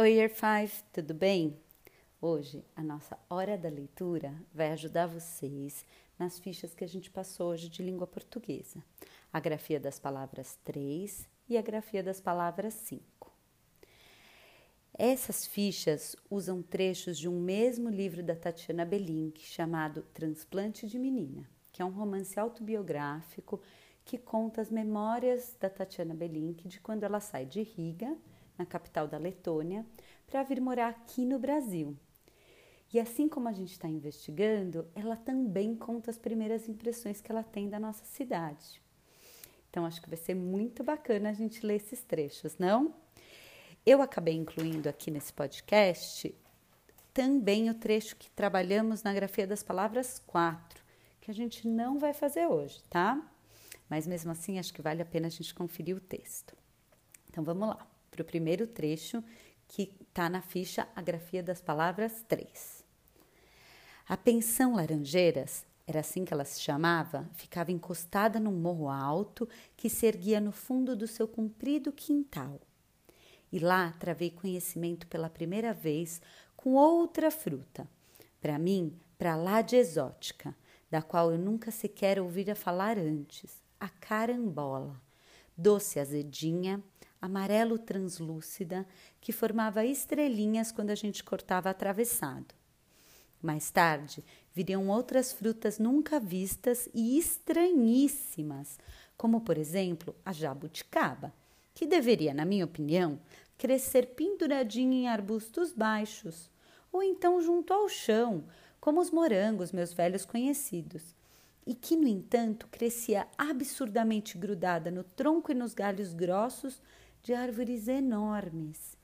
Oi, Year 5, tudo bem? Hoje a nossa hora da leitura vai ajudar vocês nas fichas que a gente passou hoje de língua portuguesa. A grafia das palavras 3 e a grafia das palavras 5. Essas fichas usam trechos de um mesmo livro da Tatiana Belink chamado Transplante de Menina, que é um romance autobiográfico que conta as memórias da Tatiana Belink de quando ela sai de Riga na capital da Letônia, para vir morar aqui no Brasil. E assim como a gente está investigando, ela também conta as primeiras impressões que ela tem da nossa cidade. Então acho que vai ser muito bacana a gente ler esses trechos, não? Eu acabei incluindo aqui nesse podcast também o trecho que trabalhamos na grafia das palavras 4, que a gente não vai fazer hoje, tá? Mas mesmo assim acho que vale a pena a gente conferir o texto. Então vamos lá para o primeiro trecho que está na ficha A Grafia das Palavras 3. A pensão Laranjeiras, era assim que ela se chamava, ficava encostada num morro alto que se erguia no fundo do seu comprido quintal. E lá travei conhecimento pela primeira vez com outra fruta, para mim, para lá de exótica, da qual eu nunca sequer ouvira falar antes, a carambola, doce azedinha, amarelo translúcida que formava estrelinhas quando a gente cortava atravessado. Mais tarde, viriam outras frutas nunca vistas e estranhíssimas, como por exemplo a jabuticaba, que deveria, na minha opinião, crescer penduradinha em arbustos baixos, ou então junto ao chão, como os morangos, meus velhos conhecidos, e que, no entanto, crescia absurdamente grudada no tronco e nos galhos grossos de árvores enormes.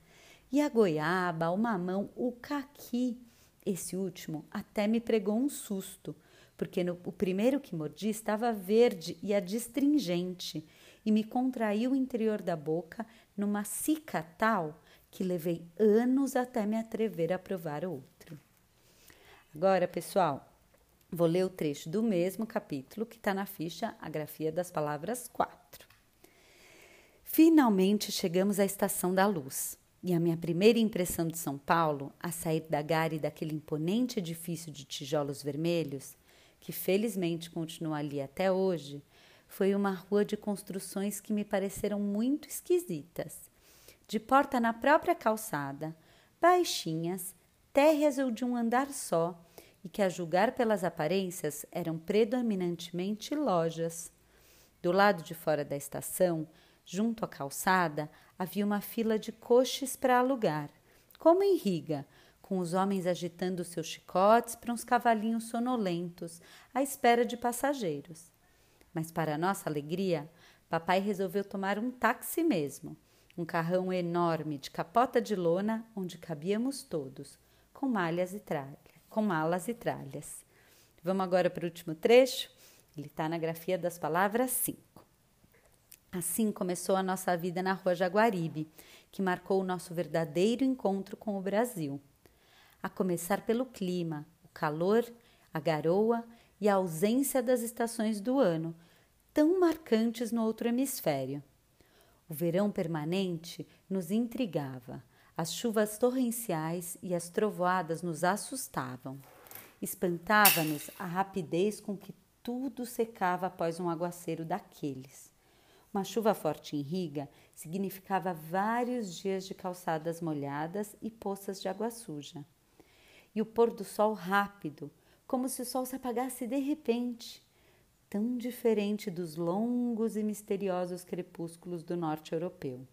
E a goiaba, o mamão, o caqui. Esse último até me pregou um susto, porque no, o primeiro que mordi estava verde e adstringente, e me contraiu o interior da boca numa cica tal que levei anos até me atrever a provar outro. Agora, pessoal, vou ler o trecho do mesmo capítulo que está na ficha A Grafia das Palavras 4. Finalmente chegamos à Estação da Luz. E a minha primeira impressão de São Paulo, a sair da gare daquele imponente edifício de tijolos vermelhos, que felizmente continua ali até hoje, foi uma rua de construções que me pareceram muito esquisitas. De porta na própria calçada, baixinhas, térreas ou de um andar só, e que, a julgar pelas aparências, eram predominantemente lojas. Do lado de fora da estação, Junto à calçada havia uma fila de coches para alugar, como em Riga, com os homens agitando seus chicotes para uns cavalinhos sonolentos, à espera de passageiros. Mas, para nossa alegria, papai resolveu tomar um táxi mesmo, um carrão enorme de capota de lona onde cabíamos todos, com malhas e tralhas, com malas e tralhas. Vamos agora para o último trecho? Ele está na grafia das palavras 5. Assim começou a nossa vida na Rua Jaguaribe, que marcou o nosso verdadeiro encontro com o Brasil. A começar pelo clima, o calor, a garoa e a ausência das estações do ano, tão marcantes no outro hemisfério. O verão permanente nos intrigava, as chuvas torrenciais e as trovoadas nos assustavam. Espantava-nos a rapidez com que tudo secava após um aguaceiro daqueles. Uma chuva forte em Riga significava vários dias de calçadas molhadas e poças de água suja. E o pôr do sol rápido, como se o sol se apagasse de repente, tão diferente dos longos e misteriosos crepúsculos do norte europeu.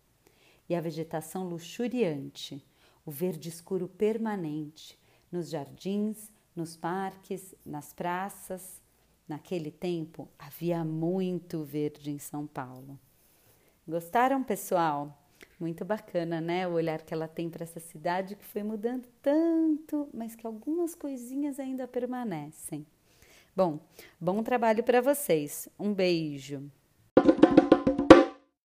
E a vegetação luxuriante, o verde escuro permanente, nos jardins, nos parques, nas praças, Naquele tempo havia muito verde em São Paulo. Gostaram, pessoal? Muito bacana, né? O olhar que ela tem para essa cidade que foi mudando tanto, mas que algumas coisinhas ainda permanecem. Bom, bom trabalho para vocês. Um beijo.